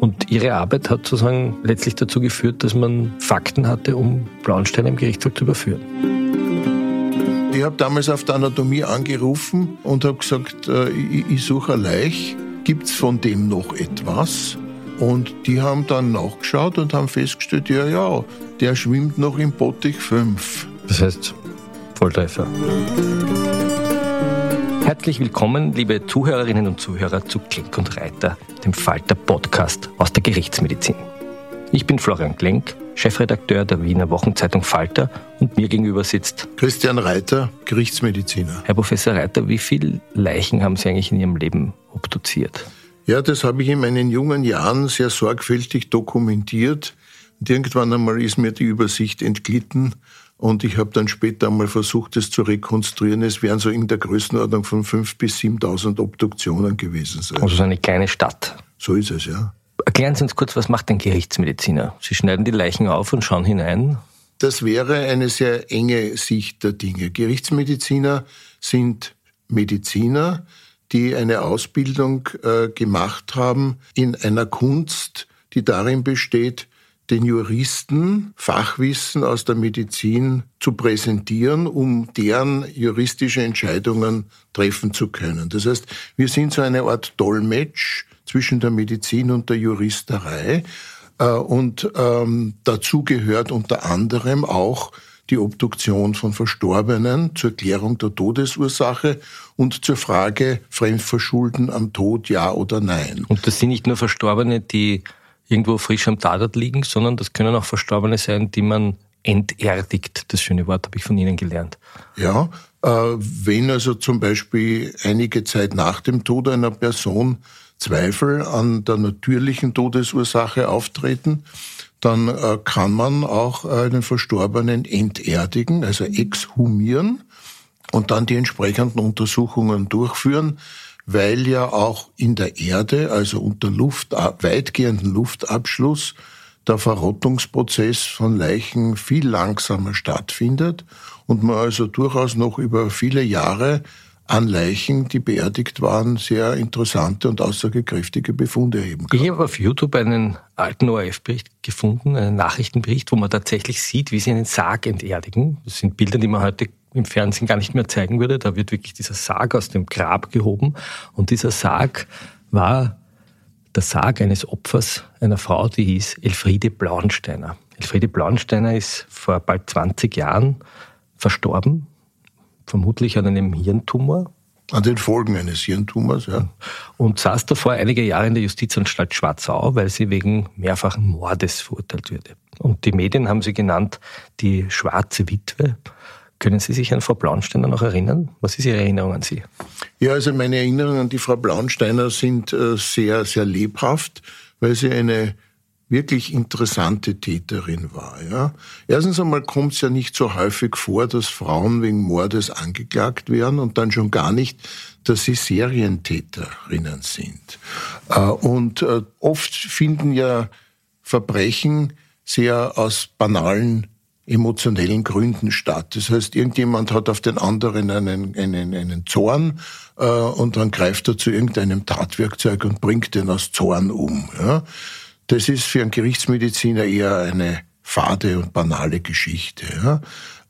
Und ihre Arbeit hat sozusagen letztlich dazu geführt, dass man Fakten hatte, um Blauensteiner im Gerichtshof zu überführen. Ich habe damals auf der Anatomie angerufen und habe gesagt, äh, ich, ich suche eine Leich. Gibt es von dem noch etwas? Und die haben dann nachgeschaut und haben festgestellt, ja, ja, der schwimmt noch im Bottich 5. Das heißt, Volltreffer. Herzlich willkommen, liebe Zuhörerinnen und Zuhörer zu Klenk und Reiter, dem Falter Podcast aus der Gerichtsmedizin. Ich bin Florian Klenk, Chefredakteur der Wiener Wochenzeitung Falter und mir gegenüber sitzt Christian Reiter, Gerichtsmediziner. Herr Professor Reiter. Wie viele Leichen haben Sie eigentlich in Ihrem Leben obduziert? Ja, das habe ich in meinen jungen Jahren sehr sorgfältig dokumentiert. Und irgendwann einmal ist mir die Übersicht entglitten und ich habe dann später einmal versucht, es zu rekonstruieren. Es wären so in der Größenordnung von 5.000 bis 7.000 Obduktionen gewesen sein. Also so eine kleine Stadt. So ist es, ja. Erklären Sie uns kurz, was macht ein Gerichtsmediziner? Sie schneiden die Leichen auf und schauen hinein. Das wäre eine sehr enge Sicht der Dinge. Gerichtsmediziner sind Mediziner, die eine Ausbildung äh, gemacht haben in einer Kunst, die darin besteht, den Juristen Fachwissen aus der Medizin zu präsentieren, um deren juristische Entscheidungen treffen zu können. Das heißt, wir sind so eine Art Dolmetsch zwischen der Medizin und der Juristerei. Äh, und ähm, dazu gehört unter anderem auch die Obduktion von Verstorbenen zur Klärung der Todesursache und zur Frage Fremdverschulden am Tod, ja oder nein. Und das sind nicht nur Verstorbene, die irgendwo frisch am Tatort liegen, sondern das können auch Verstorbene sein, die man enterdigt. Das schöne Wort habe ich von Ihnen gelernt. Ja, äh, wenn also zum Beispiel einige Zeit nach dem Tod einer Person Zweifel an der natürlichen Todesursache auftreten, dann äh, kann man auch einen Verstorbenen enterdigen, also exhumieren und dann die entsprechenden Untersuchungen durchführen weil ja auch in der Erde, also unter Luft, weitgehenden Luftabschluss, der Verrottungsprozess von Leichen viel langsamer stattfindet und man also durchaus noch über viele Jahre an Leichen, die beerdigt waren, sehr interessante und aussagekräftige Befunde erheben kann. Ich habe auf YouTube einen alten ORF-Bericht gefunden, einen Nachrichtenbericht, wo man tatsächlich sieht, wie sie einen Sarg enterdigen. Das sind Bilder, die man heute im Fernsehen gar nicht mehr zeigen würde. Da wird wirklich dieser Sarg aus dem Grab gehoben. Und dieser Sarg war der Sarg eines Opfers einer Frau, die hieß Elfriede Blauensteiner. Elfriede Blauensteiner ist vor bald 20 Jahren verstorben, vermutlich an einem Hirntumor. An den Folgen eines Hirntumors, ja. Und saß davor einige Jahre in der Justizanstalt Schwarzau, weil sie wegen mehrfachen Mordes verurteilt wurde. Und die Medien haben sie genannt die schwarze Witwe. Können Sie sich an Frau Blaunsteiner noch erinnern? Was ist Ihre Erinnerung an sie? Ja, also meine Erinnerungen an die Frau Blaunsteiner sind äh, sehr, sehr lebhaft, weil sie eine wirklich interessante Täterin war. Ja. Erstens einmal kommt es ja nicht so häufig vor, dass Frauen wegen Mordes angeklagt werden und dann schon gar nicht, dass sie Serientäterinnen sind. Äh, und äh, oft finden ja Verbrechen sehr aus banalen emotionellen Gründen statt. Das heißt, irgendjemand hat auf den anderen einen, einen, einen Zorn äh, und dann greift er zu irgendeinem Tatwerkzeug und bringt den aus Zorn um. Ja? Das ist für einen Gerichtsmediziner eher eine fade und banale Geschichte. Ja?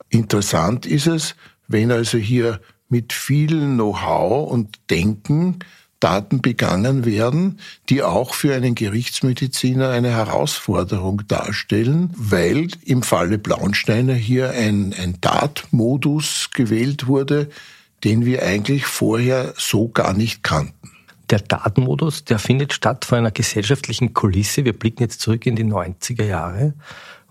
Interessant ist es, wenn also hier mit viel Know-how und Denken Taten begangen werden, die auch für einen Gerichtsmediziner eine Herausforderung darstellen, weil im Falle Blaunsteiner hier ein, ein Tatmodus gewählt wurde, den wir eigentlich vorher so gar nicht kannten. Der Datenmodus, der findet statt vor einer gesellschaftlichen Kulisse. Wir blicken jetzt zurück in die 90er Jahre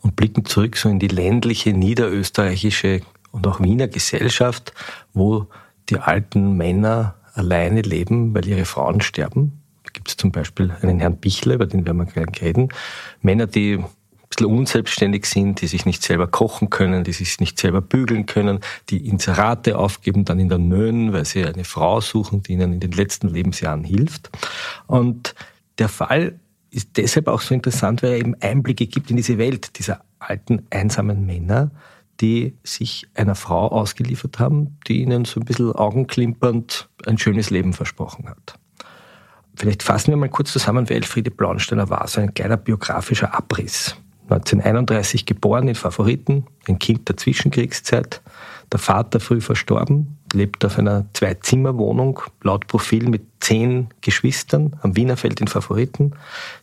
und blicken zurück so in die ländliche niederösterreichische und auch Wiener Gesellschaft, wo die alten Männer alleine leben, weil ihre Frauen sterben. Da gibt es zum Beispiel einen Herrn Bichler, über den werden wir gleich reden. Männer, die ein bisschen unselbstständig sind, die sich nicht selber kochen können, die sich nicht selber bügeln können, die Inserate aufgeben, dann in der Nöhen, weil sie eine Frau suchen, die ihnen in den letzten Lebensjahren hilft. Und der Fall ist deshalb auch so interessant, weil er eben Einblicke gibt in diese Welt dieser alten, einsamen Männer, die sich einer Frau ausgeliefert haben, die ihnen so ein bisschen augenklimpernd ein schönes Leben versprochen hat. Vielleicht fassen wir mal kurz zusammen, wer Elfriede Blaunsteiner war, so ein kleiner biografischer Abriss. 1931 geboren in Favoriten, ein Kind der Zwischenkriegszeit, der Vater früh verstorben, lebt auf einer Zwei-Zimmer-Wohnung, laut Profil mit zehn Geschwistern am Wienerfeld in Favoriten.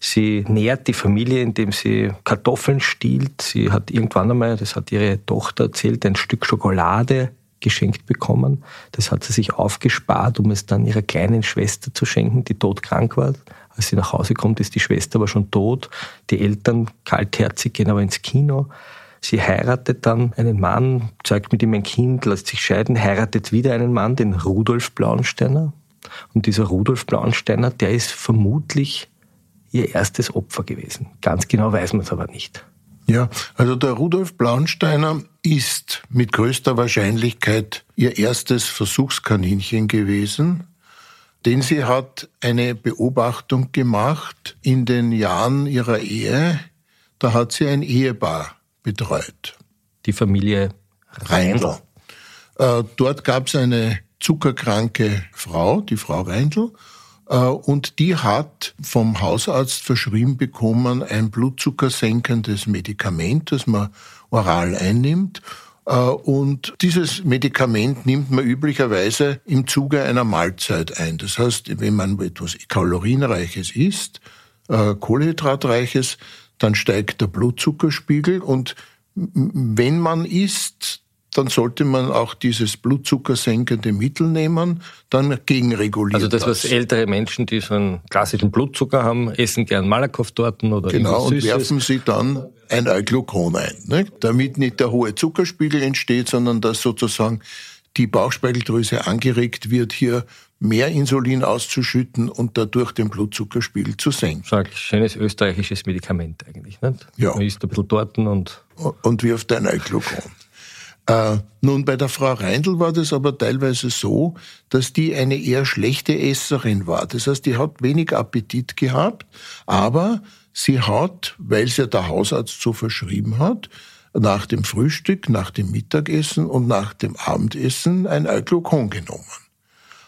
Sie nährt die Familie, indem sie Kartoffeln stiehlt. Sie hat irgendwann einmal, das hat ihre Tochter erzählt, ein Stück Schokolade geschenkt bekommen. Das hat sie sich aufgespart, um es dann ihrer kleinen Schwester zu schenken, die todkrank war. Als sie nach Hause kommt, ist die Schwester aber schon tot. Die Eltern kaltherzig gehen aber ins Kino. Sie heiratet dann einen Mann, zeigt mit ihm ein Kind, lässt sich scheiden, heiratet wieder einen Mann, den Rudolf Blaunsteiner. Und dieser Rudolf Blaunsteiner, der ist vermutlich ihr erstes Opfer gewesen. Ganz genau weiß man es aber nicht. Ja, also der Rudolf Blaunsteiner ist mit größter Wahrscheinlichkeit ihr erstes Versuchskaninchen gewesen, denn sie hat eine Beobachtung gemacht in den Jahren ihrer Ehe. Da hat sie ein Ehepaar betreut. Die Familie Reindl. Äh, dort gab es eine zuckerkranke Frau, die Frau Reindl, äh, und die hat vom Hausarzt verschrieben bekommen ein blutzuckersenkendes Medikament, das man oral einnimmt. Äh, und dieses Medikament nimmt man üblicherweise im Zuge einer Mahlzeit ein. Das heißt, wenn man etwas Kalorienreiches isst, äh, Kohlenhydratreiches, dann steigt der Blutzuckerspiegel und wenn man isst, dann sollte man auch dieses blutzuckersenkende Mittel nehmen, dann gegenregulieren. Also das, was ältere Menschen, die so einen klassischen Blutzucker haben, essen gern Malakoff-Torten oder Genau, und werfen sie dann ein Euglukon ein, ne? damit nicht der hohe Zuckerspiegel entsteht, sondern dass sozusagen die Bauchspeicheldrüse angeregt wird, hier mehr Insulin auszuschütten und dadurch den Blutzuckerspiegel zu senken. Sag, schönes österreichisches Medikament eigentlich, nicht? Ja. Man isst ein bisschen Torten und... Und wirft ein Euglukon. Äh, nun, bei der Frau Reindl war das aber teilweise so, dass die eine eher schlechte Esserin war. Das heißt, die hat wenig Appetit gehabt, aber sie hat, weil sie ja der Hausarzt so verschrieben hat, nach dem Frühstück, nach dem Mittagessen und nach dem Abendessen ein Euglukon genommen.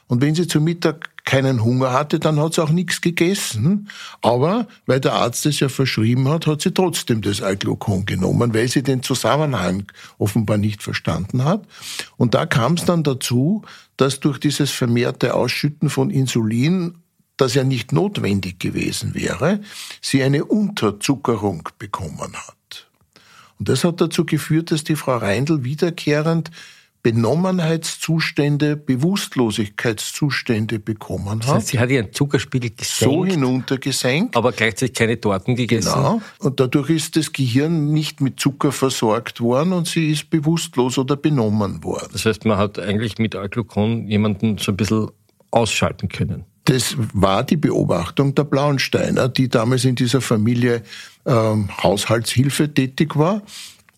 Und wenn sie zu Mittag keinen Hunger hatte, dann hat sie auch nichts gegessen. Aber weil der Arzt es ja verschrieben hat, hat sie trotzdem das Alglukon genommen, weil sie den Zusammenhang offenbar nicht verstanden hat. Und da kam es dann dazu, dass durch dieses vermehrte Ausschütten von Insulin das ja nicht notwendig gewesen wäre, sie eine Unterzuckerung bekommen hat. Und das hat dazu geführt, dass die Frau Reindl wiederkehrend Benommenheitszustände, Bewusstlosigkeitszustände bekommen hat. Das heißt, sie hat ihren Zuckerspiegel gesenkt. So hinuntergesenkt. Aber gleichzeitig keine Torten gegessen. Genau. Und dadurch ist das Gehirn nicht mit Zucker versorgt worden und sie ist bewusstlos oder benommen worden. Das heißt, man hat eigentlich mit Alglukon jemanden so ein bisschen ausschalten können. Das war die Beobachtung der Blauensteiner, die damals in dieser Familie ähm, Haushaltshilfe tätig war.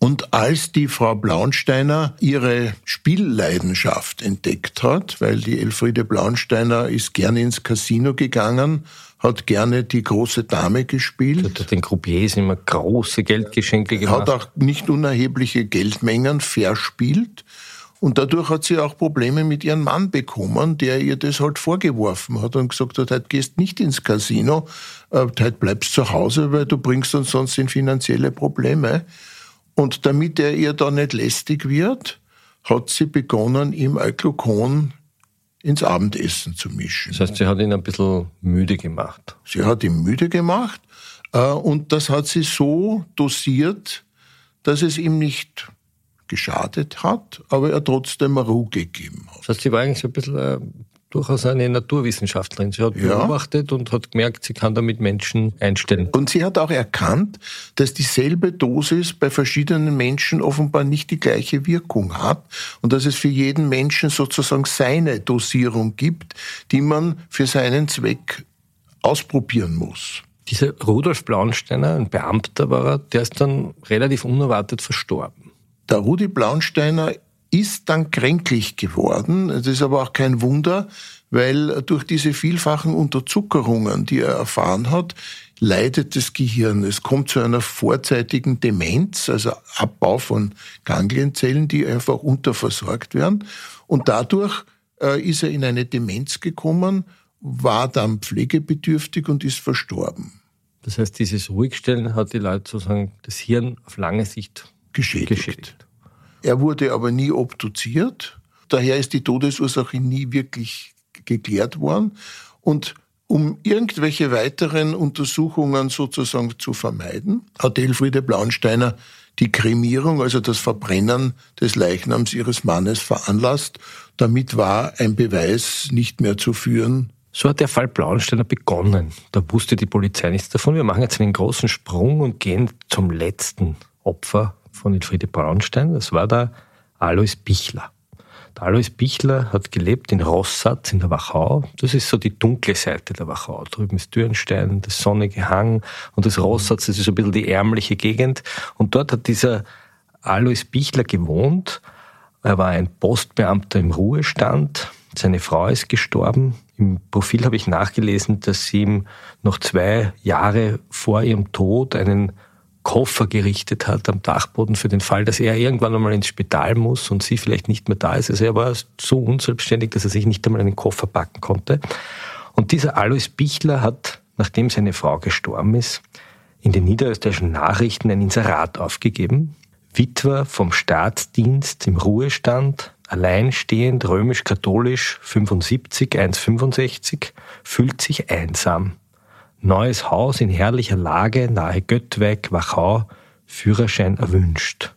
Und als die Frau Blaunsteiner ihre Spielleidenschaft entdeckt hat, weil die Elfriede Blaunsteiner ist gerne ins Casino gegangen, hat gerne die große Dame gespielt. Hat den Croupiers immer große Geldgeschenke gemacht. Hat auch nicht unerhebliche Geldmengen verspielt. Und dadurch hat sie auch Probleme mit ihrem Mann bekommen, der ihr das halt vorgeworfen hat und gesagt hat, heute gehst nicht ins Casino, äh, heute bleibst zu Hause, weil du bringst uns sonst in finanzielle Probleme. Und damit er ihr da nicht lästig wird, hat sie begonnen, ihm Euglukon ins Abendessen zu mischen. Das heißt, sie hat ihn ein bisschen müde gemacht. Sie hat ihn müde gemacht äh, und das hat sie so dosiert, dass es ihm nicht geschadet hat, aber er trotzdem Ruhe gegeben hat. Das heißt, sie war eigentlich so ein bisschen äh, durchaus eine Naturwissenschaftlerin. Sie hat Ja. beobachtet und hat gemerkt, sie kann damit Menschen einstellen. Und sie hat auch erkannt, dass dieselbe Dosis bei verschiedenen Menschen offenbar nicht die gleiche Wirkung hat und dass es für jeden Menschen sozusagen seine Dosierung gibt, die man für seinen Zweck ausprobieren muss. Dieser Rudolf Blaunsteiner, ein Beamter war er, der ist dann relativ unerwartet verstorben. Der Rudi Blaunsteiner ist dann kränklich geworden. Das ist aber auch kein Wunder, weil durch diese vielfachen Unterzuckerungen, die er erfahren hat, leidet das Gehirn. Es kommt zu einer vorzeitigen Demenz, also Abbau von Ganglienzellen, die einfach unterversorgt werden. Und dadurch äh, ist er in eine Demenz gekommen, war dann pflegebedürftig und ist verstorben. Das heißt, dieses Ruhigstellen hat die Leute sozusagen das Hirn auf lange Sicht Geschädigt. geschädigt. Er wurde aber nie obduziert. Daher ist die Todesursache nie wirklich geklärt worden. Und um irgendwelche weiteren Untersuchungen sozusagen zu vermeiden, hat Elfriede Blaunsteiner die Kremierung, also das Verbrennen des Leichnams ihres Mannes veranlasst. Damit war ein Beweis nicht mehr zu führen. So hat der Fall Blaunsteiner begonnen. Da wusste die Polizei nichts davon. Wir machen jetzt einen großen Sprung und gehen zum letzten Opfer von Elfriede Braunstein. Das war der Alois Bichler. Der Alois Bichler hat gelebt in Rossatz in der Wachau. Das ist so die dunkle Seite der Wachau. Drüben ist Dürnstein, das sonnige Hang und das Rossatz, das ist so ein bisschen die ärmliche Gegend. Und dort hat dieser Alois Bichler gewohnt. Er war ein Postbeamter im Ruhestand. Seine Frau ist gestorben. Im Profil habe ich nachgelesen, dass sie ihm noch zwei Jahre vor ihrem Tod einen Koffer gerichtet hat am Dachboden für den Fall, dass er irgendwann einmal ins Spital muss und sie vielleicht nicht mehr da ist. Also er war so unselbstständig, dass er sich nicht einmal einen Koffer packen konnte. Und dieser Alois Bichler hat, nachdem seine Frau gestorben ist, in den niederösterreichischen Nachrichten ein Inserat aufgegeben. Witwer vom Staatsdienst im Ruhestand, alleinstehend, römisch-katholisch, 75, 1,65, fühlt sich einsam. Neues Haus in herrlicher Lage, nahe Göttweig, Wachau, Führerschein erwünscht.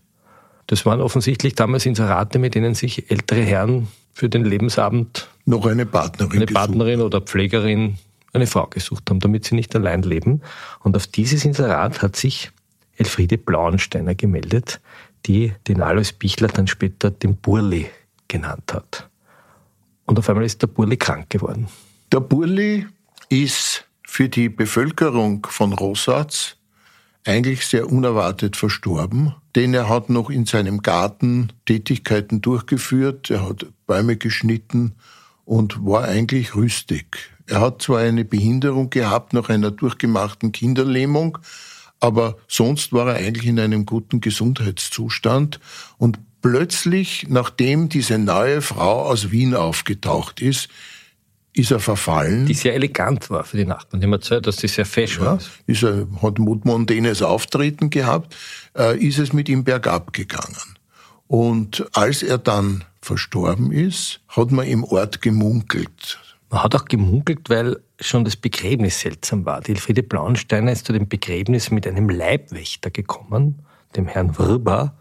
Das waren offensichtlich damals Inserate, mit denen sich ältere Herren für den Lebensabend Noch eine Partnerin. eine gesucht. Partnerin oder Pflegerin, eine Frau gesucht haben, damit sie nicht allein leben. Und auf dieses Inserat hat sich Elfriede Blauensteiner gemeldet, die den Alois Bichler dann später den Burli genannt hat. Und auf einmal ist der Burli krank geworden. Der Burli ist für die Bevölkerung von Rossatz eigentlich sehr unerwartet verstorben, denn er hat noch in seinem Garten Tätigkeiten durchgeführt, er hat Bäume geschnitten und war eigentlich rüstig. Er hat zwar eine Behinderung gehabt nach einer durchgemachten Kinderlähmung, aber sonst war er eigentlich in einem guten Gesundheitszustand und plötzlich, nachdem diese neue Frau aus Wien aufgetaucht ist, ist er verfallen. Die sehr elegant war für die Nachbarn. Die haben erzählt, dass sie sehr fashion Ja, ist. ist er, hat mondänes Auftreten gehabt, äh, ist es mit ihm bergab gegangen. Und als er dann verstorben ist, hat man im Ort gemunkelt. Man hat auch gemunkelt, weil schon das Begräbnis seltsam war. Die Elfriede Blaunsteiner ist zu dem Begräbnis mit einem Leibwächter gekommen, dem Herrn Wrber.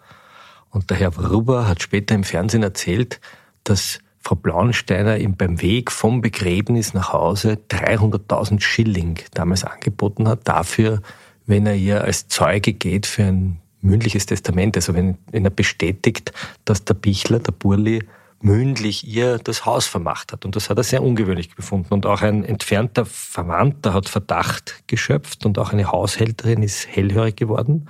Und der Herr Wrber hat später im Fernsehen erzählt, dass Frau Blaunsteiner ihm beim Weg vom Begräbnis nach Hause 300.000 Schilling damals angeboten hat, dafür, wenn er ihr als Zeuge geht für ein mündliches Testament, also wenn, wenn er bestätigt, dass der Bichler, der Burli, mündlich ihr das Haus vermacht hat. Und das hat er sehr ungewöhnlich befunden. Und auch ein entfernter Verwandter hat Verdacht geschöpft und auch eine Haushälterin ist hellhörig geworden.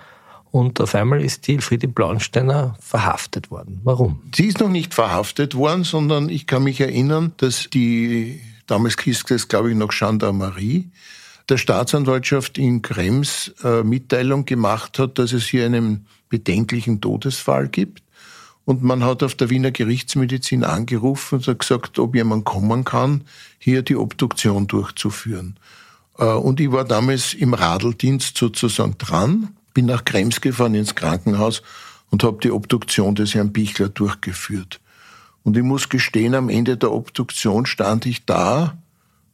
Und auf einmal ist die Elfriede Blaunsteiner verhaftet worden. Warum? Sie ist noch nicht verhaftet worden, sondern ich kann mich erinnern, dass die, damals hieß es, glaube ich, noch Gendarmerie, der Staatsanwaltschaft in Krems äh, Mitteilung gemacht hat, dass es hier einen bedenklichen Todesfall gibt. Und man hat auf der Wiener Gerichtsmedizin angerufen und hat gesagt, ob jemand kommen kann, hier die Obduktion durchzuführen. Äh, Und ich war damals im Radeldienst sozusagen dran, bin nach Krems gefahren ins Krankenhaus und habe die Obduktion des Herrn Bichler durchgeführt. Und ich muss gestehen, am Ende der Obduktion stand ich da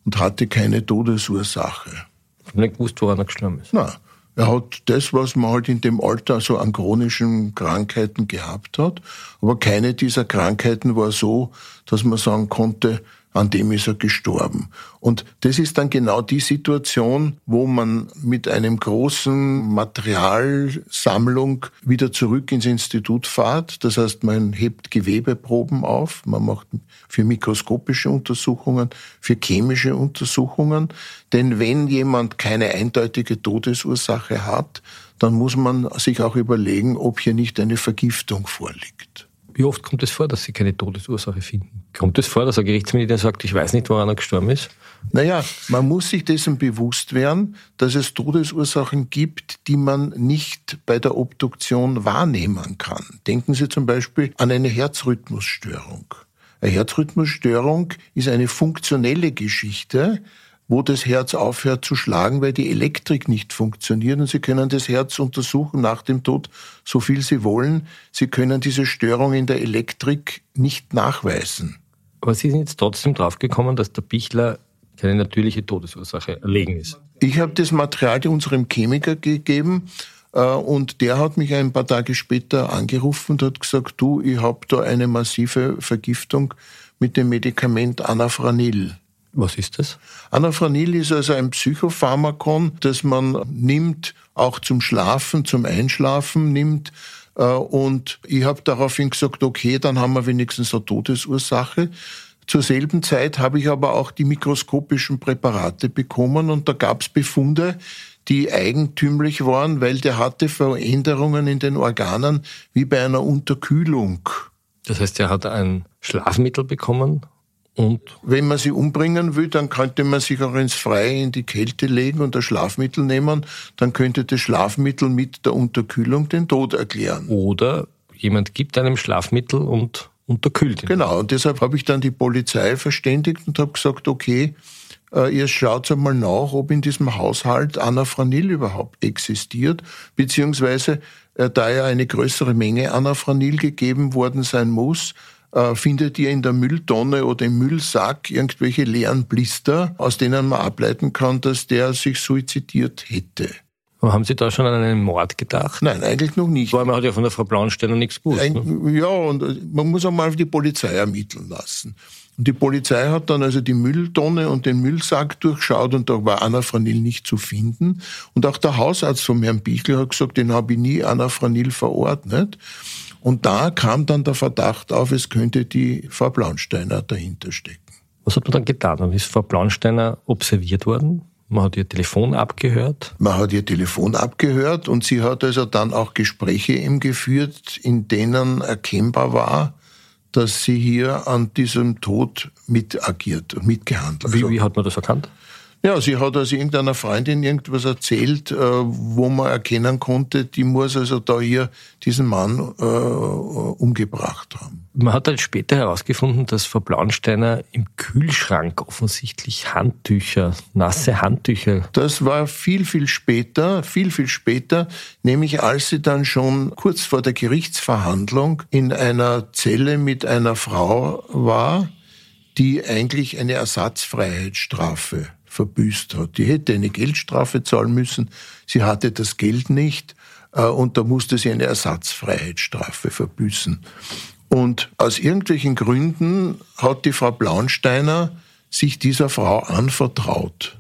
und hatte keine Todesursache. Ich habe nicht gewusst, woran er gestorben ist. Na, er hat das, was man halt in dem Alter so an chronischen Krankheiten gehabt hat, aber keine dieser Krankheiten war so, dass man sagen konnte, an dem ist er gestorben. Und das ist dann genau die Situation, wo man mit einem großen Materialsammlung wieder zurück ins Institut fährt. Das heißt, man hebt Gewebeproben auf, man macht für mikroskopische Untersuchungen, für chemische Untersuchungen. Denn wenn jemand keine eindeutige Todesursache hat, dann muss man sich auch überlegen, ob hier nicht eine Vergiftung vorliegt. Wie oft kommt es vor, dass Sie keine Todesursache finden? Kommt es vor, dass ein Gerichtsmediziner sagt, ich weiß nicht, woran er gestorben ist? Naja, man muss sich dessen bewusst werden, dass es Todesursachen gibt, die man nicht bei der Obduktion wahrnehmen kann. Denken Sie zum Beispiel an eine Herzrhythmusstörung. Eine Herzrhythmusstörung ist eine funktionelle Geschichte, wo das Herz aufhört zu schlagen, weil die Elektrik nicht funktioniert. Und Sie können das Herz untersuchen nach dem Tod, so viel Sie wollen. Sie können diese Störung in der Elektrik nicht nachweisen. Aber Sie sind jetzt trotzdem draufgekommen, dass der Bichler keine natürliche Todesursache erlegen ist. Ich habe das Material unserem Chemiker gegeben äh, und der hat mich ein paar Tage später angerufen und hat gesagt, du, ich habe da eine massive Vergiftung mit dem Medikament Anafranil. Was ist das? Anafranil ist also ein Psychopharmakon, das man nimmt, auch zum Schlafen, zum Einschlafen nimmt. Äh, und ich habe daraufhin gesagt, okay, dann haben wir wenigstens eine Todesursache. Zur selben Zeit habe ich aber auch die mikroskopischen Präparate bekommen und da gab es Befunde, die eigentümlich waren, weil der hatte Veränderungen in den Organen wie bei einer Unterkühlung. Das heißt, er hat ein Schlafmittel bekommen und wenn man sie umbringen will, dann könnte man sich auch ins Freie in die Kälte legen und das Schlafmittel nehmen. Dann könnte das Schlafmittel mit der Unterkühlung den Tod erklären. Oder jemand gibt einem Schlafmittel und unterkühlt ihn. Genau, und deshalb habe ich dann die Polizei verständigt und habe gesagt, okay, äh, ihr schaut einmal nach, ob in diesem Haushalt Anafranil überhaupt existiert, beziehungsweise äh, da ja eine größere Menge Anafranil gegeben worden sein muss, findet ihr in der Mülltonne oder im Müllsack irgendwelche leeren Blister, aus denen man ableiten kann, dass der sich suizidiert hätte. Haben Sie da schon an einen Mord gedacht? Nein, eigentlich noch nicht. Weil man hat ja von der Frau Blaunsteiner nichts gewusst. Ein, ne? Ja, und äh, man muss einmal die Polizei ermitteln lassen. Und die Polizei hat dann also die Mülltonne und den Müllsack durchschaut und da war Anafranil nicht zu finden. Und auch der Hausarzt von Herrn Bichler hat gesagt, den habe ich nie Anafranil verordnet. Und da kam dann der Verdacht auf, es könnte die Frau Blaunsteiner dahinter stecken. Was hat man dann getan? Dann ist Frau Blaunsteiner observiert worden. Man hat ihr Telefon abgehört. Man hat ihr Telefon abgehört und sie hat also dann auch Gespräche eben geführt, in denen erkennbar war, dass sie hier an diesem Tod mitagiert und mitgehandelt Wie, hat. wie hat man das erkannt? Ja, sie hat also irgendeiner Freundin irgendwas erzählt, äh, wo man erkennen konnte, die muss also da hier diesen Mann äh, umgebracht haben. Man hat dann später herausgefunden, dass Frau Blaunsteiner im Kühlschrank offensichtlich Handtücher, nasse Handtücher. Das war viel, viel später, viel, viel später, nämlich als sie dann schon kurz vor der Gerichtsverhandlung in einer Zelle mit einer Frau war, die eigentlich eine Ersatzfreiheitsstrafe verbüßt hat. Die hätte eine Geldstrafe zahlen müssen, sie hatte das Geld nicht äh, und da musste sie eine Ersatzfreiheitsstrafe verbüßen. Und aus irgendwelchen Gründen hat die Frau Blaunsteiner sich dieser Frau anvertraut.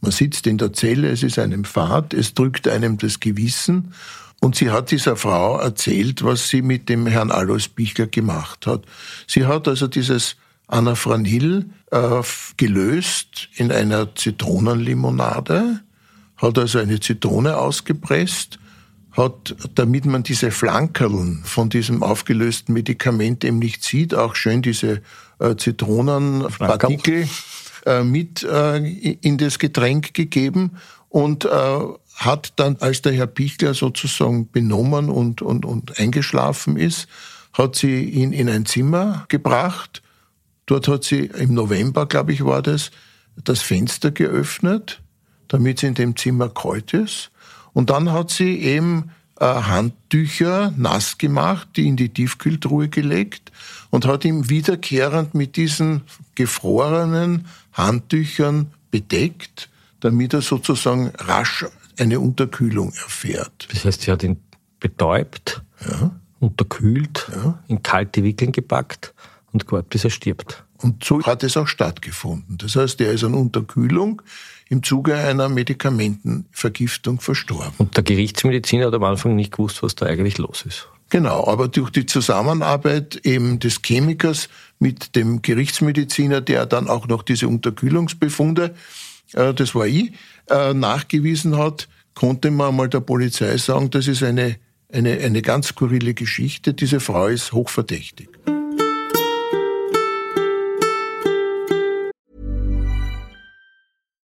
Man sitzt in der Zelle, es ist einem Fahrt, es drückt einem das Gewissen und sie hat dieser Frau erzählt, was sie mit dem Herrn Alois Bichler gemacht hat. Sie hat also dieses Anafranil äh, gelöst in einer Zitronenlimonade, hat also eine Zitrone ausgepresst, hat, damit man diese Flankerln von diesem aufgelösten Medikament eben nicht sieht, auch schön diese äh, Zitronenpartikel äh, mit äh, in das Getränk gegeben und äh, hat dann, als der Herr Pichler sozusagen benommen und, und, und eingeschlafen ist, hat sie ihn in ein Zimmer gebracht. Dort hat sie im November, glaube ich, war das, das Fenster geöffnet, damit es in dem Zimmer kalt ist. Und dann hat sie eben äh, Handtücher nass gemacht, die in die Tiefkühltruhe gelegt und hat ihn wiederkehrend mit diesen gefrorenen Handtüchern bedeckt, damit er sozusagen rasch eine Unterkühlung erfährt. Das heißt, sie hat ihn betäubt, unterkühlt, in kalte Wickeln gepackt und gewartet, bis er stirbt. Und so hat es auch stattgefunden. Das heißt, er ist an Unterkühlung im Zuge einer Medikamentenvergiftung verstorben. Und der Gerichtsmediziner hat am Anfang nicht gewusst, was da eigentlich los ist. Genau, aber durch die Zusammenarbeit eben des Chemikers mit dem Gerichtsmediziner, der dann auch noch diese Unterkühlungsbefunde, äh, das war ich, äh, nachgewiesen hat, konnte man mal der Polizei sagen, das ist eine, eine, eine ganz skurrile Geschichte, diese Frau ist hochverdächtig.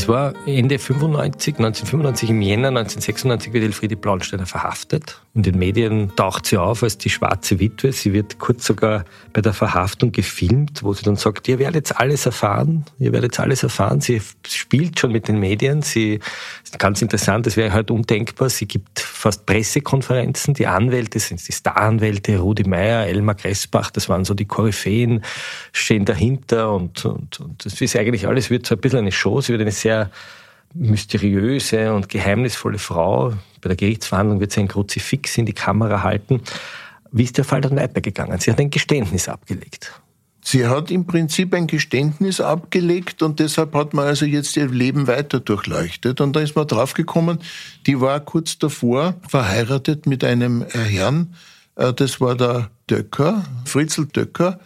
Das war Ende 95, 1995, im Jänner 1996 wird Elfriede Blaunsteiner verhaftet. In den Medien taucht sie auf als die schwarze Witwe. Sie wird kurz sogar bei der Verhaftung gefilmt, wo sie dann sagt, ihr werdet alles erfahren, ihr werdet alles erfahren. Sie spielt schon mit den Medien. Sie ist ganz interessant, das wäre halt undenkbar. Sie gibt fast Pressekonferenzen. Die Anwälte sind die Staranwälte, Rudi Meier, Elmar Gressbach, das waren so die Koryphäen, stehen dahinter und, und, und das ist eigentlich alles, wird so ein bisschen eine Show. Sie wird eine sehr mysteriöse und geheimnisvolle Frau. Bei der Gerichtsverhandlung wird sie ein Kruzifix in die Kamera halten. Wie ist der Fall dann weitergegangen? Sie hat ein Geständnis abgelegt. Sie hat im Prinzip ein Geständnis abgelegt und deshalb hat man also jetzt ihr Leben weiter durchleuchtet. Und da ist man draufgekommen, die war kurz davor verheiratet mit einem Herrn, äh, das war der Döcker, Fritzl Döcker,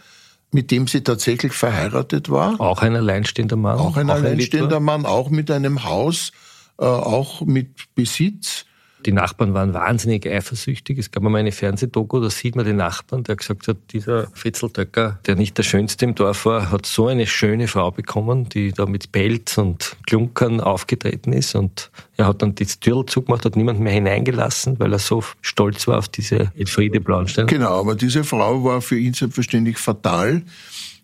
mit dem sie tatsächlich verheiratet war. Auch ein alleinstehender Mann. Auch ein auch alleinstehender ein Mann, auch mit einem Haus, äh, auch mit Besitz. Die Nachbarn waren wahnsinnig eifersüchtig. Es gab einmal eine Fernsehdoku, da sieht man den Nachbarn, der gesagt hat, dieser Fritzeltöcker, der nicht der Schönste im Dorf war, hat so eine schöne Frau bekommen, die da mit Pelz und Klunkern aufgetreten ist. Und er hat dann die Tür zugemacht, hat niemand mehr hineingelassen, weil er so stolz war auf diese Elfriede Blaunstein. Genau, aber diese Frau war für ihn selbstverständlich fatal,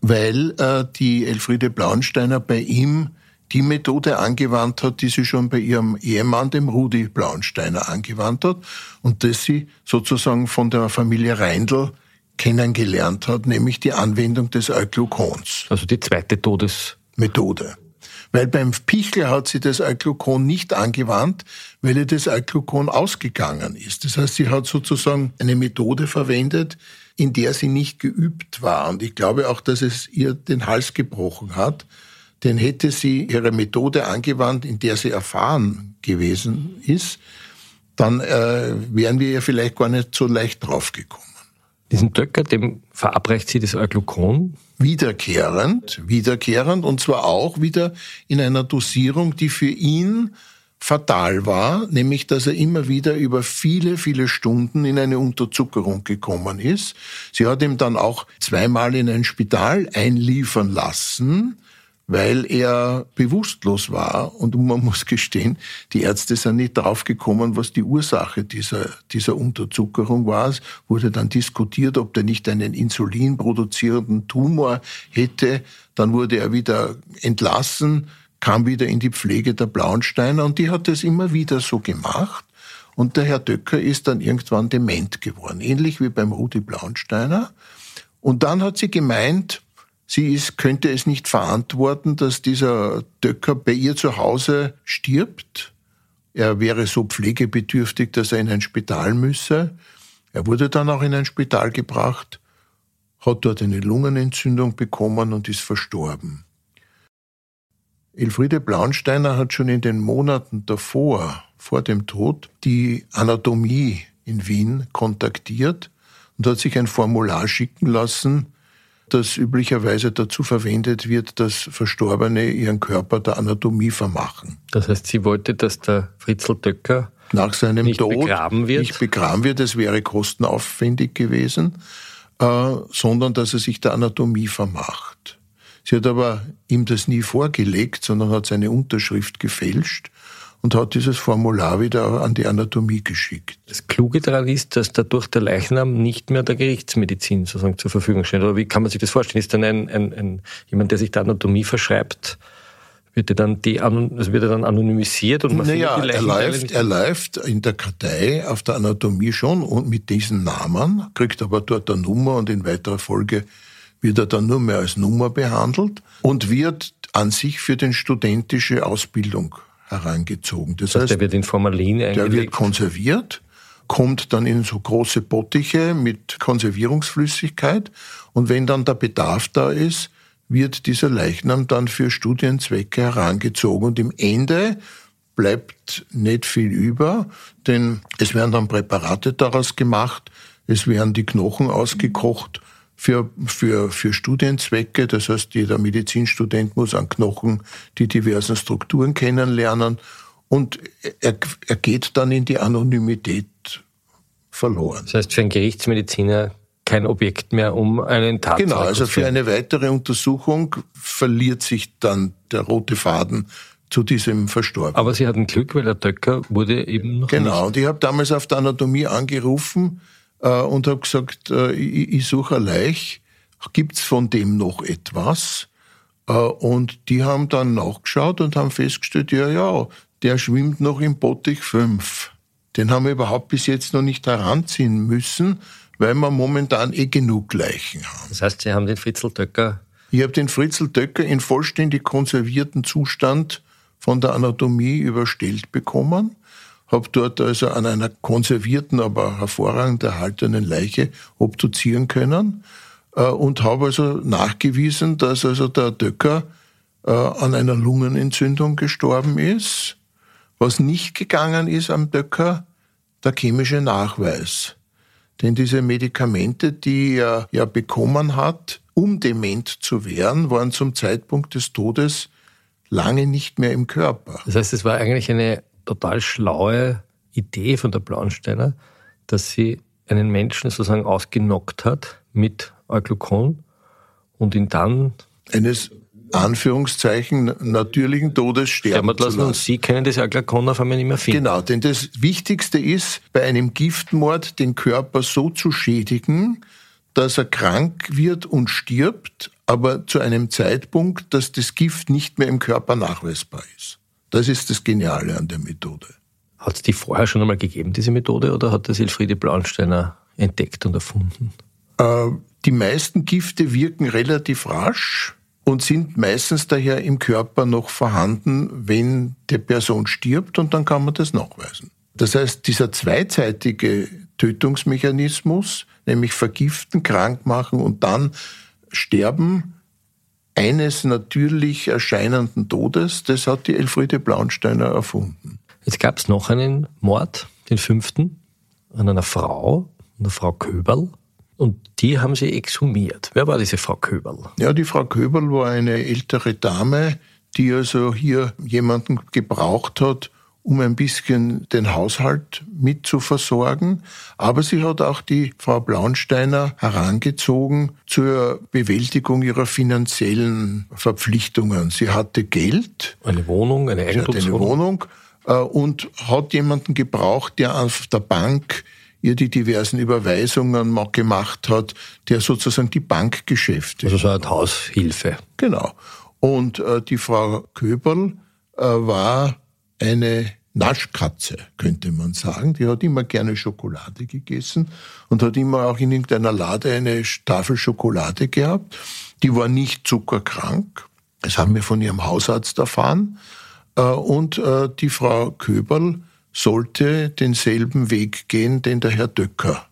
weil äh, die Elfriede Blaunsteiner bei ihm die Methode angewandt hat, die sie schon bei ihrem Ehemann, dem Rudi Blaunsteiner, angewandt hat und das sie sozusagen von der Familie Reindl kennengelernt hat, nämlich die Anwendung des Euglukons. Also die zweite Todesmethode. Weil beim Pichler hat sie das Euglukon nicht angewandt, weil ihr das Euglukon ausgegangen ist. Das heißt, sie hat sozusagen eine Methode verwendet, in der sie nicht geübt war. Und ich glaube auch, dass es ihr den Hals gebrochen hat, denn hätte sie ihre Methode angewandt, in der sie erfahren gewesen ist, dann äh, wären wir ja vielleicht gar nicht so leicht draufgekommen. Diesen Döcker, dem verabreicht sie das Euglukon? Wiederkehrend, wiederkehrend und zwar auch wieder in einer Dosierung, die für ihn fatal war, nämlich dass er immer wieder über viele, viele Stunden in eine Unterzuckerung gekommen ist. Sie hat ihm dann auch zweimal in ein Spital einliefern lassen, weil er bewusstlos war. Und man muss gestehen, die Ärzte sind nicht draufgekommen, was die Ursache dieser, dieser Unterzuckerung war. Es wurde dann diskutiert, ob der nicht einen insulinproduzierenden Tumor hätte. Dann wurde er wieder entlassen, kam wieder in die Pflege der Blaunsteiner und die hat das immer wieder so gemacht. Und der Herr Döcker ist dann irgendwann dement geworden, ähnlich wie beim Rudi Blaunsteiner. Und dann hat sie gemeint, sie ist, könnte es nicht verantworten, dass dieser Döcker bei ihr zu Hause stirbt. Er wäre so pflegebedürftig, dass er in ein Spital müsse. Er wurde dann auch in ein Spital gebracht, hat dort eine Lungenentzündung bekommen und ist verstorben. Elfriede Blaunsteiner hat schon in den Monaten davor, vor dem Tod, die Anatomie in Wien kontaktiert und hat sich ein Formular schicken lassen, das üblicherweise dazu verwendet wird, dass Verstorbene ihren Körper der Anatomie vermachen. Das heißt, sie wollte, dass der Fritzl Döcker nach seinem nicht Tod begraben wird? nicht begraben wird. Es wäre kostenaufwendig gewesen, äh, sondern dass er sich der Anatomie vermacht. Sie hat aber ihm das nie vorgelegt, sondern hat seine Unterschrift gefälscht und hat dieses Formular wieder an die Anatomie geschickt. Das Kluge daran ist, dass dadurch der Leichnam nicht mehr der Gerichtsmedizin sozusagen zur Verfügung steht. Oder wie kann man sich das vorstellen? Ist dann ein, ein, ein jemand, der sich der Anatomie verschreibt, wird er dann, die, also wird er dann anonymisiert und man naja, die er läuft, er läuft in der Kartei auf der Anatomie schon und mit diesen Namen, kriegt aber dort eine Nummer und in weiterer Folge wird er dann nur mehr als Nummer behandelt und wird an sich für den studentische Ausbildung herangezogen. Das Also heißt, der wird in Formalin der wird eingelegt. konserviert, kommt dann in so große Bottiche mit Konservierungsflüssigkeit und wenn dann der Bedarf da ist, wird dieser Leichnam dann für Studienzwecke herangezogen und im Ende bleibt nicht viel über, denn es werden dann Präparate daraus gemacht, es werden die Knochen ausgekocht für, für, für Studienzwecke. Das heißt, jeder Medizinstudent muss an Knochen die diversen Strukturen kennenlernen und er, er geht dann in die Anonymität verloren. Das heißt, für einen Gerichtsmediziner kein Objekt mehr, um einen Tatort Genau, also für eine weitere Untersuchung verliert sich dann der rote Faden zu diesem Verstorbenen. Aber sie hatten Glück, weil der Döcker wurde eben noch Genau, nicht. und ich habe damals auf der Anatomie angerufen und habe gesagt, äh, ich, ich suche ein Leich, gibt's von dem noch etwas? Äh, und die haben dann nachgeschaut und haben festgestellt, ja, ja, der schwimmt noch im Bottich 5. Den haben wir überhaupt bis jetzt noch nicht heranziehen müssen, weil wir momentan eh genug Leichen haben. Das heißt, sie haben den Fritzl Döcker Ich habe den Fritzl Döcker in vollständig konservierten Zustand von der Anatomie überstellt bekommen, habe dort also an einer konservierten, aber hervorragend erhaltenen Leiche obduzieren können äh, und habe also nachgewiesen, dass also der Döcker äh, an einer Lungenentzündung gestorben ist. Was nicht gegangen ist am Döcker, der chemische Nachweis. Denn diese Medikamente, die er ja bekommen hat, um dement zu werden, waren zum Zeitpunkt des Todes lange nicht mehr im Körper. Das heißt, es war eigentlich eine total schlaue Idee von der Blaunsteiner, dass sie einen Menschen sozusagen ausgenockt hat mit Euglukon und ihn dann Eines Anführungszeichen natürlichen Todes sterben zu lassen und lassen. sie können das Euglukon auf einmal nicht mehr finden. Genau, denn das Wichtigste ist, bei einem Giftmord den Körper so zu schädigen, dass er krank wird und stirbt, aber zu einem Zeitpunkt, dass das Gift nicht mehr im Körper nachweisbar ist. Das ist das Geniale an der Methode. Hat es die vorher schon einmal gegeben, diese Methode, oder hat das Elfriede Blaunsteiner entdeckt und erfunden? Äh, Die meisten Gifte wirken relativ rasch und sind meistens daher im Körper noch vorhanden, wenn die Person stirbt und dann kann man das nachweisen. Das heißt, dieser zweizeitige Tötungsmechanismus, nämlich vergiften, krank machen und dann sterben eines natürlich erscheinenden Todes, das hat die Elfriede Blaunsteiner erfunden. Jetzt gab es noch einen Mord, den fünften, an einer Frau, einer Frau Köberl. Und die haben sie exhumiert. Wer war diese Frau Köberl? Ja, die Frau Köberl war eine ältere Dame, die also hier jemanden gebraucht hat, um ein bisschen den Haushalt mit zu versorgen. Aber sie hat auch die Frau Blaunsteiner herangezogen zur Bewältigung ihrer finanziellen Verpflichtungen. Sie hatte Geld, Eine Wohnung, eine hatte eine Eigentumswohnung? Wohnung äh, und hat jemanden gebraucht, der auf der Bank ihr die diversen Überweisungen gemacht hat, der sozusagen die Bankgeschäfte Also so eine Haushilfe. Genau. Und äh, die Frau Köberl äh, war eine Naschkatze, könnte man sagen. Die hat immer gerne Schokolade gegessen und hat immer auch in irgendeiner Lade eine Tafel Schokolade gehabt. Die war nicht zuckerkrank. Das haben wir von ihrem Hausarzt erfahren. Äh, und äh, die Frau Köberl sollte denselben Weg gehen, den der Herr Döcker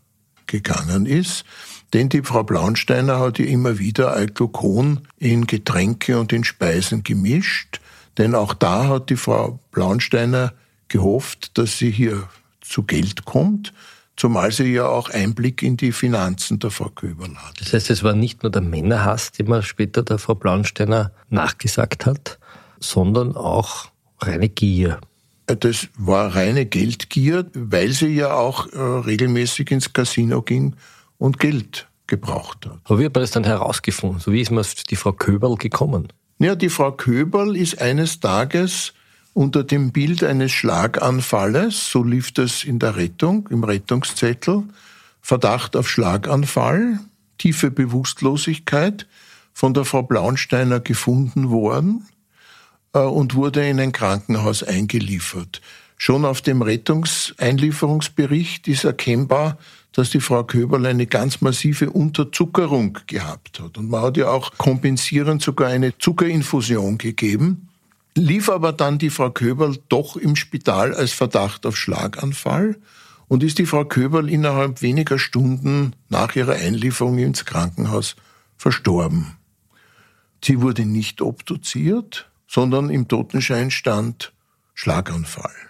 gegangen ist. Denn die Frau Blaunsteiner hat ja immer wieder Alglukon in Getränke und in Speisen gemischt. Denn auch da hat die Frau Blaunsteiner gehofft, dass sie hier zu Geld kommt, zumal sie ja auch Einblick in die Finanzen der Frau Köberl hat. Das heißt, es war nicht nur der Männerhass, den man später der Frau Blaunsteiner nachgesagt hat, sondern auch reine Gier. Das war reine Geldgier, weil sie ja auch äh, regelmäßig ins Casino ging und Geld gebraucht hat. Aber wie hat man das dann herausgefunden? So wie ist man auf die Frau Köberl gekommen? Ja, die Frau Köberl ist eines Tages unter dem Bild eines Schlaganfalles, so lief das in der Rettung, im Rettungszettel, Verdacht auf Schlaganfall, tiefe Bewusstlosigkeit, von der Frau Blaunsteiner gefunden worden äh, und wurde in ein Krankenhaus eingeliefert. Schon auf dem Rettungseinlieferungsbericht ist erkennbar, dass die Frau Köberl eine ganz massive Unterzuckerung gehabt hat. Und man hat ja auch kompensierend sogar eine Zuckerinfusion gegeben. Lief aber dann die Frau Köberl doch im Spital als Verdacht auf Schlaganfall und ist die Frau Köberl innerhalb weniger Stunden nach ihrer Einlieferung ins Krankenhaus verstorben. Sie wurde nicht obduziert, sondern im Totenschein stand Schlaganfall.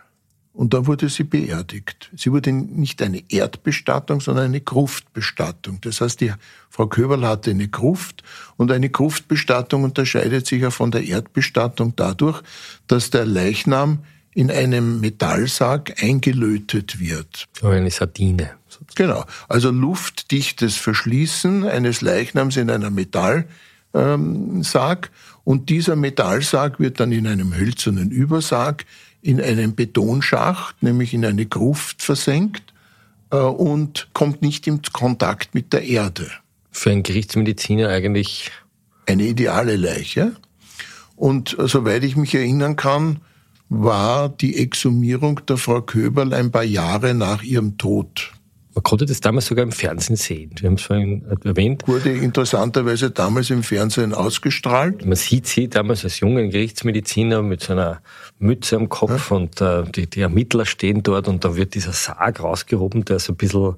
Und da wurde sie beerdigt. Sie wurde nicht eine Erdbestattung, sondern eine Gruftbestattung. Das heißt, die Frau Köberl hatte eine Gruft und eine Gruftbestattung unterscheidet sich ja von der Erdbestattung dadurch, dass der Leichnam in einem Metallsarg eingelötet wird. Wie eine Sardine. Genau. Also luftdichtes Verschließen eines Leichnams in einer Metallsarg. Und dieser Metallsarg wird dann in einem hölzernen Übersarg in einen Betonschacht, nämlich in eine Gruft versenkt äh, und kommt nicht in Kontakt mit der Erde. Für einen Gerichtsmediziner eigentlich eine ideale Leiche. Und äh, soweit ich mich erinnern kann, war die Exhumierung der Frau Köberl ein paar Jahre nach ihrem Tod. Man konnte das damals sogar im Fernsehen sehen. Wir haben es vorhin erwähnt. Wurde interessanterweise damals im Fernsehen ausgestrahlt. Man sieht sie damals als jungen Gerichtsmediziner mit so einer Mütze am Kopf ja. und äh, die, die Ermittler stehen dort und da wird dieser Sarg rausgehoben, der so ein bisschen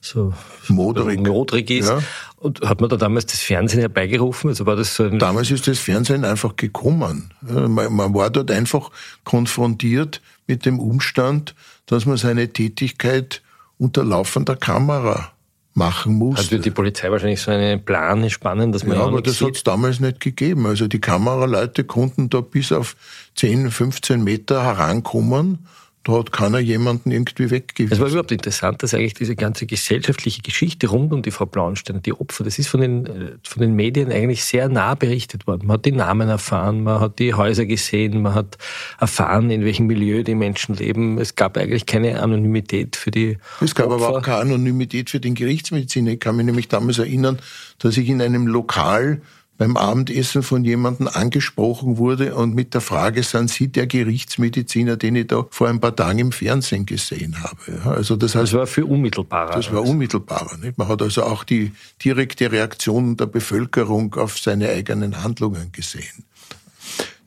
so modrig, modrig ist. Ja. Und hat man da damals das Fernsehen herbeigerufen? Also war das so damals ist das Fernsehen einfach gekommen. Man, man war dort einfach konfrontiert mit dem Umstand, dass man seine Tätigkeit unter laufender Kamera machen muss. Hatte die Polizei wahrscheinlich so einen Plan spannen, dass man ja, aber das hat es damals nicht gegeben. Also die Kameraleute konnten da bis auf 10, 15 Meter herankommen da hat keiner jemanden irgendwie weggewiesen. Es war überhaupt interessant, dass eigentlich diese ganze gesellschaftliche Geschichte rund um die Frau Blaunstein, die Opfer, das ist von den, äh, von den Medien eigentlich sehr nah berichtet worden. Man hat die Namen erfahren, man hat die Häuser gesehen, man hat erfahren, in welchem Milieu die Menschen leben. Es gab eigentlich keine Anonymität für die Es gab Opfer. aber auch keine Anonymität für den Gerichtsmediziner. Ich kann mich nämlich damals erinnern, dass ich in einem Lokal beim Abendessen von jemandem angesprochen wurde und mit der Frage, sind Sie der Gerichtsmediziner, den ich da vor ein paar Tagen im Fernsehen gesehen habe? Also das, heißt, das war für unmittelbarer. Das war unmittelbarer. Nicht? Man hat also auch die direkte Reaktion der Bevölkerung auf seine eigenen Handlungen gesehen.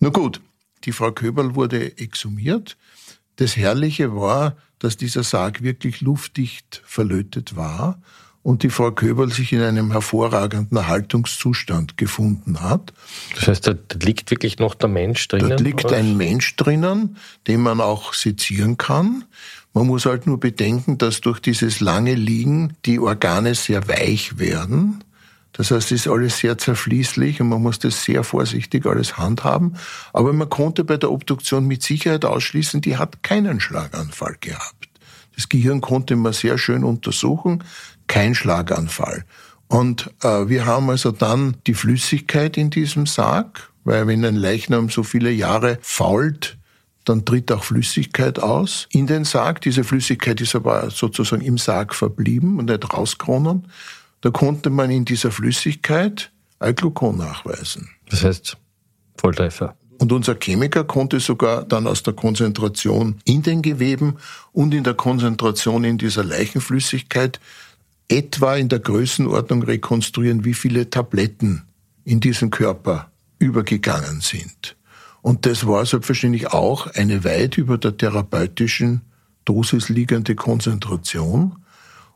Nur gut, die Frau Köberl wurde exhumiert. Das Herrliche war, dass dieser Sarg wirklich luftdicht verlötet war und die Frau Köberl sich in einem hervorragenden Erhaltungszustand gefunden hat. Das heißt, da liegt wirklich noch der Mensch drinnen? Da liegt ein Mensch drinnen, den man auch sezieren kann. Man muss halt nur bedenken, dass durch dieses lange Liegen die Organe sehr weich werden. Das heißt, es ist alles sehr zerfließlich und man muss das sehr vorsichtig alles handhaben. Aber man konnte bei der Obduktion mit Sicherheit ausschließen, die hat keinen Schlaganfall gehabt. Das Gehirn konnte man sehr schön untersuchen kein Schlaganfall. Und äh, wir haben also dann die Flüssigkeit in diesem Sarg, weil wenn ein Leichnam so viele Jahre fault, dann tritt auch Flüssigkeit aus in den Sarg. Diese Flüssigkeit ist aber sozusagen im Sarg verblieben und nicht rausgeronnen. Da konnte man in dieser Flüssigkeit Alglukon nachweisen. Das heißt Volltreffer. Und unser Chemiker konnte sogar dann aus der Konzentration in den Geweben und in der Konzentration in dieser Leichenflüssigkeit etwa in der Größenordnung rekonstruieren, wie viele Tabletten in diesem Körper übergegangen sind. Und das war selbstverständlich auch eine weit über der therapeutischen Dosis liegende Konzentration.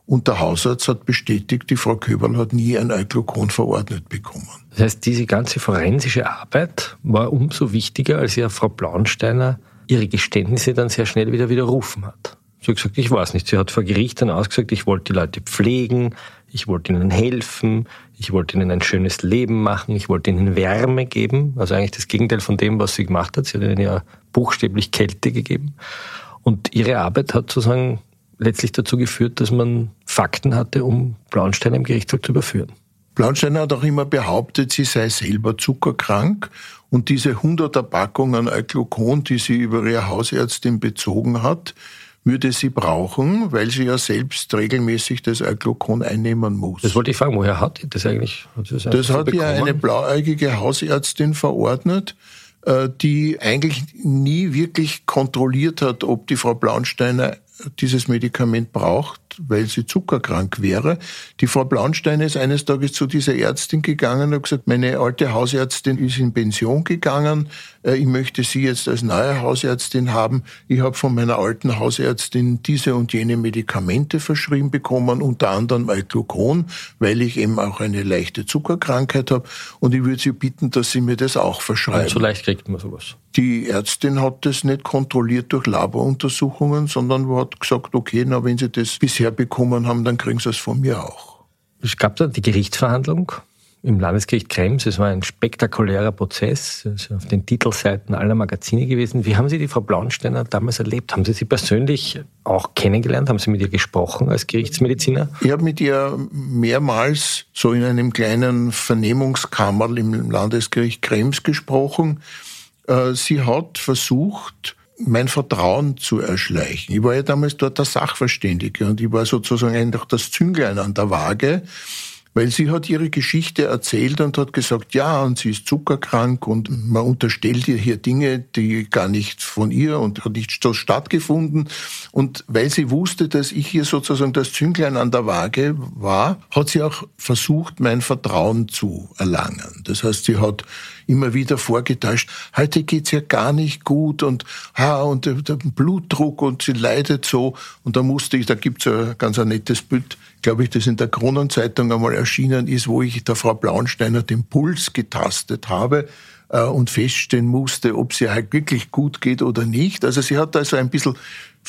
Und der Hausarzt hat bestätigt, die Frau Köberl hat nie ein Euglukon verordnet bekommen. Das heißt, diese ganze forensische Arbeit war umso wichtiger, als ja Frau Blaunsteiner ihre Geständnisse dann sehr schnell wieder widerrufen hat. Sie hat gesagt, ich weiß nicht. Sie hat vor Gericht dann ausgesagt, ich wollte die Leute pflegen, ich wollte ihnen helfen, ich wollte ihnen ein schönes Leben machen, ich wollte ihnen Wärme geben. Also eigentlich das Gegenteil von dem, was sie gemacht hat. Sie hat ihnen ja buchstäblich Kälte gegeben. Und ihre Arbeit hat sozusagen letztlich dazu geführt, dass man Fakten hatte, um Blaunstein im Gerichtssaal zu überführen. Blaunstein hat auch immer behauptet, sie sei selber zuckerkrank und diese hunderter Packungen Euglukon, die sie über ihre Hausärztin bezogen hat, würde sie brauchen, weil sie ja selbst regelmäßig das Euglukon einnehmen muss. Das wollte ich fragen, woher hat das eigentlich? Hat das, das hat ja eine blauäugige Hausärztin verordnet, äh, die eigentlich nie wirklich kontrolliert hat, ob die Frau Blaunsteiner dieses Medikament braucht, weil sie zuckerkrank wäre. Die Frau Blaunstein ist eines Tages zu dieser Ärztin gegangen und hat gesagt, meine alte Hausärztin ist in Pension gegangen, äh, ich möchte sie jetzt als neue Hausärztin haben. Ich habe von meiner alten Hausärztin diese und jene Medikamente verschrieben bekommen, unter anderem Alglucon, weil ich eben auch eine leichte Zuckerkrankheit habe und ich würde sie bitten, dass sie mir das auch verschreiben. Und so leicht kriegt man sowas. Die Ärztin hat das nicht kontrolliert durch Laboruntersuchungen, sondern hat gesagt, okay, na, wenn Sie das bisher bekommen haben, dann kriegen Sie es von mir auch. Es gab dann die Gerichtsverhandlung im Landesgericht Krems. Es war ein spektakulärer Prozess, also auf den Titelseiten aller Magazine gewesen. Wie haben Sie die Frau Blaunsteiner damals erlebt? Haben Sie sie persönlich auch kennengelernt? Haben Sie mit ihr gesprochen als Gerichtsmediziner? Ich habe mit ihr mehrmals so in einem kleinen Vernehmungskammer im Landesgericht Krems gesprochen. Äh, sie hat versucht, mein Vertrauen zu erschleichen. Ich war ja damals dort der Sachverständige und ich war sozusagen einfach das Zünglein an der Waage. Weil sie hat ihre Geschichte erzählt und hat gesagt, ja, und sie ist zuckerkrank und man unterstellt ihr hier Dinge, die gar nicht von ihr und hat nicht so stattgefunden. Und weil sie wusste, dass ich hier sozusagen das Zünglein an der Waage war, hat sie auch versucht, mein Vertrauen zu erlangen. Das heißt, sie hat immer wieder vorgetäuscht, heute geht's ja gar nicht gut und, ha, und der, Blutdruck und sie leidet so. Und da musste ich, da gibt's ein ganz ein nettes Bild, glaube ich, das in der Kronenzeitung einmal erschienen ist, wo ich der Frau Blaunsteiner den Puls getastet habe äh, und feststellen musste, ob sie halt wirklich gut geht oder nicht. Also sie hat also ein bisschen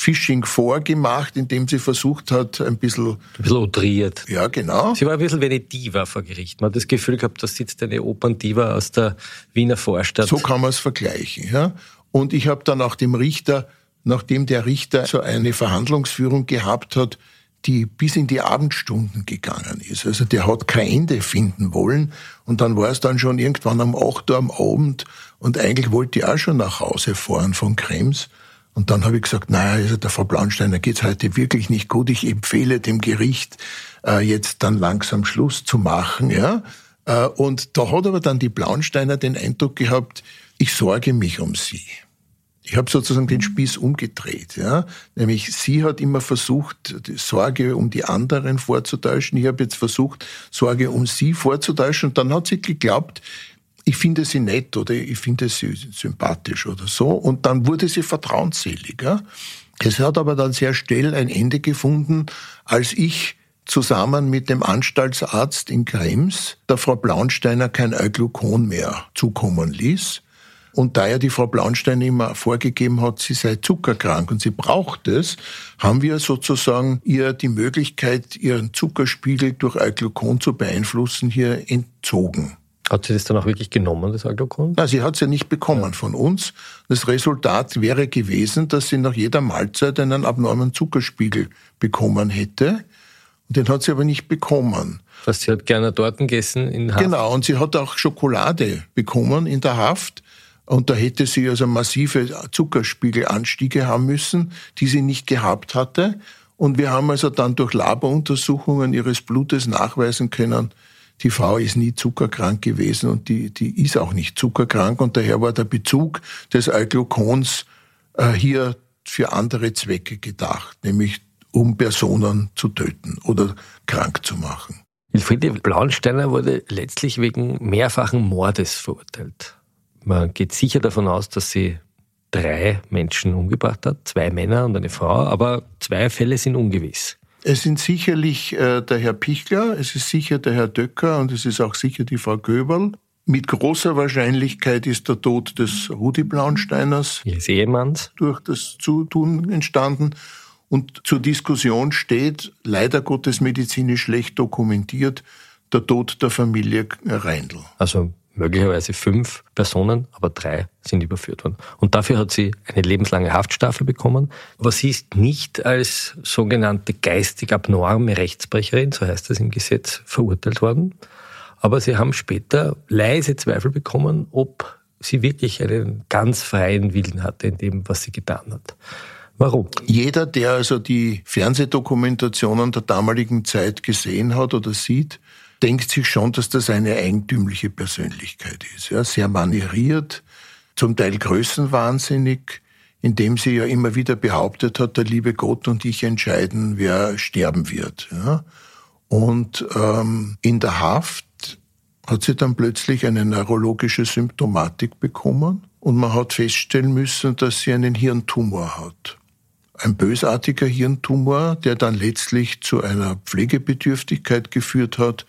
Phishing vorgemacht, indem sie versucht hat, ein bisschen... Ein bisschen outriert. Ja, genau. Sie war ein bisschen wie eine Diva vor Gericht. Man hat das Gefühl gehabt, da sitzt eine Operndiva aus der Wiener Vorstadt. So kann man es vergleichen, ja. Und ich habe dann auch dem Richter, nachdem der Richter so eine Verhandlungsführung gehabt hat, die bis in die Abendstunden gegangen ist. Also der hat kein Ende finden wollen. Und dann war es dann schon irgendwann um 8 Uhr am Abend und eigentlich wollte ich auch schon nach Hause fahren von Krems. Und dann habe ich gesagt, naja, also der Frau Blaunsteiner geht's heute wirklich nicht gut. Ich empfehle dem Gericht, äh, jetzt dann langsam Schluss zu machen. Ja? Äh, und da hat aber dann die Blaunsteiner den Eindruck gehabt, ich sorge mich um sie. Ich habe sozusagen den Spieß umgedreht. Ja? Nämlich sie hat immer versucht, Sorge um die anderen vorzutäuschen. Ich habe jetzt versucht, Sorge um sie vorzutäuschen. Und dann hat sie geglaubt, ich finde sie nett oder ich finde sie sympathisch oder so. Und dann wurde sie vertrauensselig. Es hat aber dann sehr schnell ein Ende gefunden, als ich zusammen mit dem Anstaltsarzt in Krems der Frau Blaunsteiner kein Euglukon mehr zukommen ließ. Und da ja die Frau Blaunstein immer vorgegeben hat, sie sei zuckerkrank und sie braucht es, haben wir sozusagen ihr die Möglichkeit, ihren Zuckerspiegel durch Euglukon zu beeinflussen, hier entzogen. Hat sie das dann auch wirklich genommen, das Alglukon? Nein, sie hat es ja nicht bekommen ja. von uns. Das Resultat wäre gewesen, dass sie nach jeder Mahlzeit einen abnormen Zuckerspiegel bekommen hätte. Und den hat sie aber nicht bekommen. Was sie hat gerne dort gegessen in Haft? Genau, und sie hat auch Schokolade bekommen in der Haft. Und da hätte sie also massive Zuckerspiegelanstiege haben müssen, die sie nicht gehabt hatte. Und wir haben also dann durch Laboruntersuchungen ihres Blutes nachweisen können, Die Frau ist nie zuckerkrank gewesen und die, die ist auch nicht zuckerkrank und daher war der Bezug des Alglukons äh, hier für andere Zwecke gedacht, nämlich um Personen zu töten oder krank zu machen. Wilfriede Blauensteiner wurde letztlich wegen mehrfachen Mordes verurteilt. Man geht sicher davon aus, dass sie drei Menschen umgebracht hat, zwei Männer und eine Frau, aber zwei Fälle sind ungewiss. Es sind sicherlich äh, der Herr Pichler, es ist sicher der Herr Döcker und es ist auch sicher die Frau Göberl. Mit großer Wahrscheinlichkeit ist der Tod des Rudi Blaunsteiners Ehemanns durch das Zutun entstanden. Und zur Diskussion steht, leider Gottes medizinisch schlecht dokumentiert, der Tod der Familie Reindl. Also möglicherweise fünf Personen, aber drei sind überführt worden. Und dafür hat sie eine lebenslange Haftstrafe bekommen. Aber sie ist nicht als sogenannte geistig abnorme Rechtsbrecherin, so heißt es im Gesetz, verurteilt worden. Aber sie haben später leise Zweifel bekommen, ob sie wirklich einen ganz freien Willen hatte in dem, was sie getan hat. Warum? Jeder, der also die Fernsehdokumentationen der damaligen Zeit gesehen hat oder sieht, denkt sich schon, dass das eine eigentümliche Persönlichkeit ist. Ja, sehr manieriert, zum Teil größenwahnsinnig, indem sie ja immer wieder behauptet hat, der liebe Gott und ich entscheiden, wer sterben wird. Ja. Und ähm, in der Haft hat sie dann plötzlich eine neurologische Symptomatik bekommen und man hat feststellen müssen, dass sie einen Hirntumor hat ein bösartiger Hirntumor, der dann letztlich zu einer Pflegebedürftigkeit geführt hat.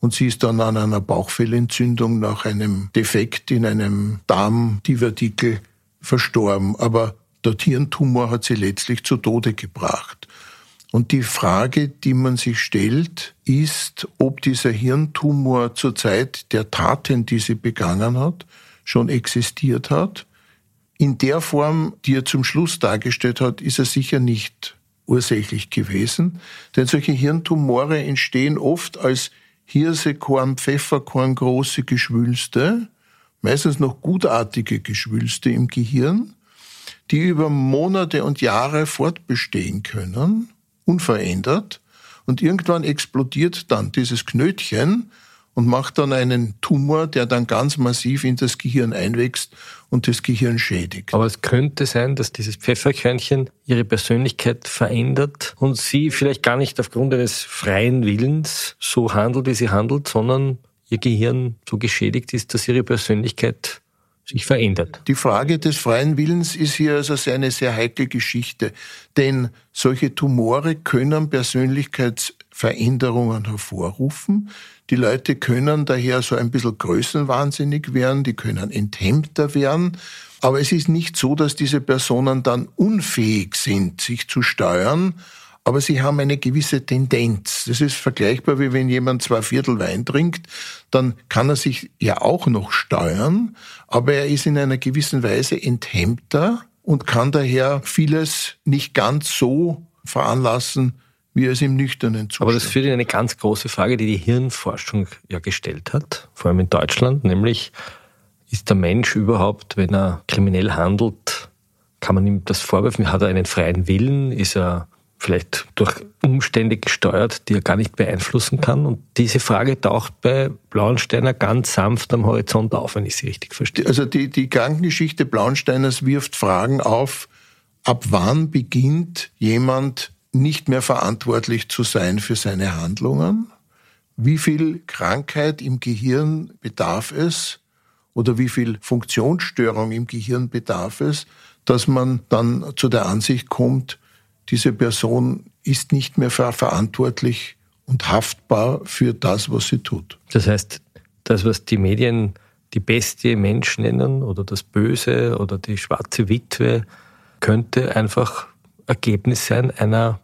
Und sie ist dann an einer Bauchfellentzündung nach einem Defekt in einem Darmdivertikel verstorben. Aber der Hirntumor hat sie letztlich zu Tode gebracht. Und die Frage, die man sich stellt, ist, ob dieser Hirntumor zur Zeit der Taten, die sie begangen hat, schon existiert hat in der Form, die er zum Schluss dargestellt hat, ist er sicher nicht ursächlich gewesen. Denn solche Hirntumore entstehen oft als Hirsekorn, Pfefferkorn, große Geschwülste, meistens noch gutartige Geschwülste im Gehirn, die über Monate und Jahre fortbestehen können, unverändert. Und irgendwann explodiert dann dieses Knötchen und macht dann einen Tumor, der dann ganz massiv in das Gehirn einwächst und das Gehirn schädigt. Aber es könnte sein, dass dieses Pfefferkörnchen ihre Persönlichkeit verändert und sie vielleicht gar nicht aufgrund eines freien Willens so handelt, wie sie handelt, sondern ihr Gehirn so geschädigt ist, dass ihre Persönlichkeit sich verändert. Die Frage des freien Willens ist hier also eine sehr heikle Geschichte, denn solche Tumore können Persönlichkeitsveränderungen hervorrufen. Die Leute können daher so ein bisschen größenwahnsinnig werden, die können enthemmter werden. Aber es ist nicht so, dass diese Personen dann unfähig sind, sich zu steuern, aber sie haben eine gewisse Tendenz. Das ist vergleichbar wie wenn jemand zwei Viertel Wein trinkt, dann kann er sich ja auch noch steuern, aber er ist in einer gewissen Weise enthemmter und kann daher vieles nicht ganz so veranlassen, wie es im nüchternen Zustand. Aber das führt in eine ganz große Frage, die die Hirnforschung ja gestellt hat, vor allem in Deutschland, nämlich ist der Mensch überhaupt, wenn er kriminell handelt, kann man ihm das vorwerfen? Hat er einen freien Willen? Ist er vielleicht durch Umstände gesteuert, die er gar nicht beeinflussen kann. Und diese Frage taucht bei Blauensteiner ganz sanft am Horizont auf, wenn ich sie richtig verstehe. Also die, die Krankengeschichte Blauensteiners wirft Fragen auf, ab wann beginnt jemand nicht mehr verantwortlich zu sein für seine Handlungen? Wie viel Krankheit im Gehirn bedarf es oder wie viel Funktionsstörung im Gehirn bedarf es, dass man dann zu der Ansicht kommt, diese Person ist nicht mehr verantwortlich und haftbar für das, was sie tut. Das heißt, das, was die Medien die Bestie Mensch nennen oder das Böse oder die schwarze Witwe, könnte einfach Ergebnis sein einer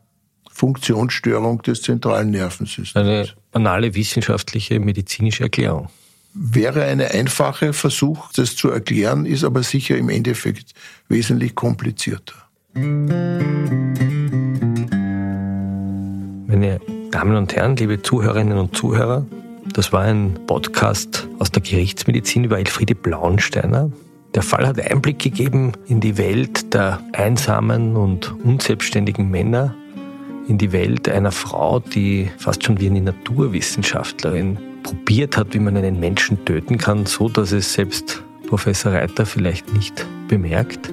Funktionsstörung des zentralen Nervensystems. Eine banale wissenschaftliche medizinische Erklärung. Wäre eine einfache Versuch, das zu erklären, ist aber sicher im Endeffekt wesentlich komplizierter. Meine Damen und Herren, liebe Zuhörerinnen und Zuhörer, das war ein Podcast aus der Gerichtsmedizin über Elfriede Blauensteiner. Der Fall hat Einblick gegeben in die Welt der einsamen und unselbstständigen Männer, in die Welt einer Frau, die fast schon wie eine Naturwissenschaftlerin probiert hat, wie man einen Menschen töten kann, so dass es selbst Professor Reiter vielleicht nicht bemerkt.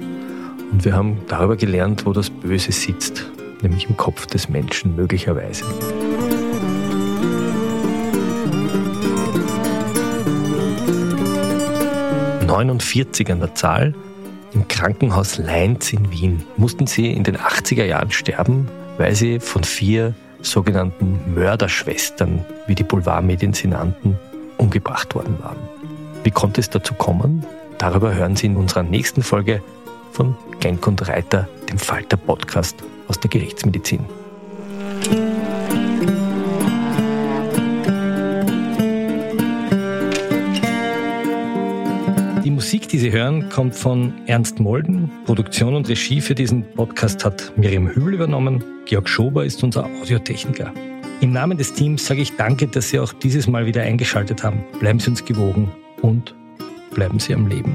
Und wir haben darüber gelernt, wo das Böse sitzt, nämlich im Kopf des Menschen möglicherweise. 49 an der Zahl. Im Krankenhaus Leinz in Wien mussten sie in den 80er Jahren sterben, weil sie von vier sogenannten Mörderschwestern, wie die Boulevardmedien sie nannten, umgebracht worden waren. Wie konnte es dazu kommen? Darüber hören Sie in unserer nächsten Folge von Genk und Reiter, dem Falter Podcast aus der Gerichtsmedizin. Musik, die Sie hören, kommt von Ernst Molden. Produktion und Regie für diesen Podcast hat Miriam Hübel übernommen. Georg Schober ist unser Audiotechniker. Im Namen des Teams sage ich danke, dass Sie auch dieses Mal wieder eingeschaltet haben. Bleiben Sie uns gewogen und bleiben Sie am Leben.